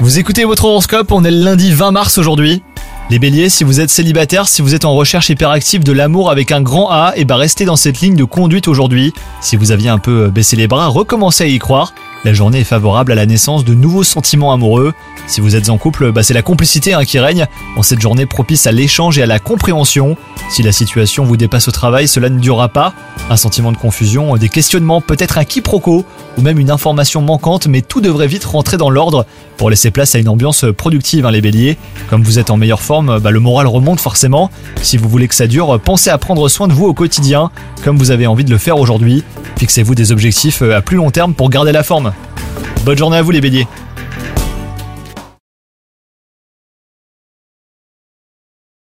Vous écoutez votre horoscope, on est le lundi 20 mars aujourd'hui. Les béliers, si vous êtes célibataire, si vous êtes en recherche hyperactive de l'amour avec un grand A, et bah restez dans cette ligne de conduite aujourd'hui. Si vous aviez un peu baissé les bras, recommencez à y croire. La journée est favorable à la naissance de nouveaux sentiments amoureux. Si vous êtes en couple, bah c'est la complicité hein, qui règne en cette journée propice à l'échange et à la compréhension. Si la situation vous dépasse au travail, cela ne durera pas. Un sentiment de confusion, des questionnements, peut-être un quiproquo ou même une information manquante, mais tout devrait vite rentrer dans l'ordre pour laisser place à une ambiance productive, hein, les béliers. Comme vous êtes en meilleure forme, bah, le moral remonte forcément. Si vous voulez que ça dure, pensez à prendre soin de vous au quotidien, comme vous avez envie de le faire aujourd'hui. Fixez-vous des objectifs à plus long terme pour garder la forme. Bonne journée à vous les béliers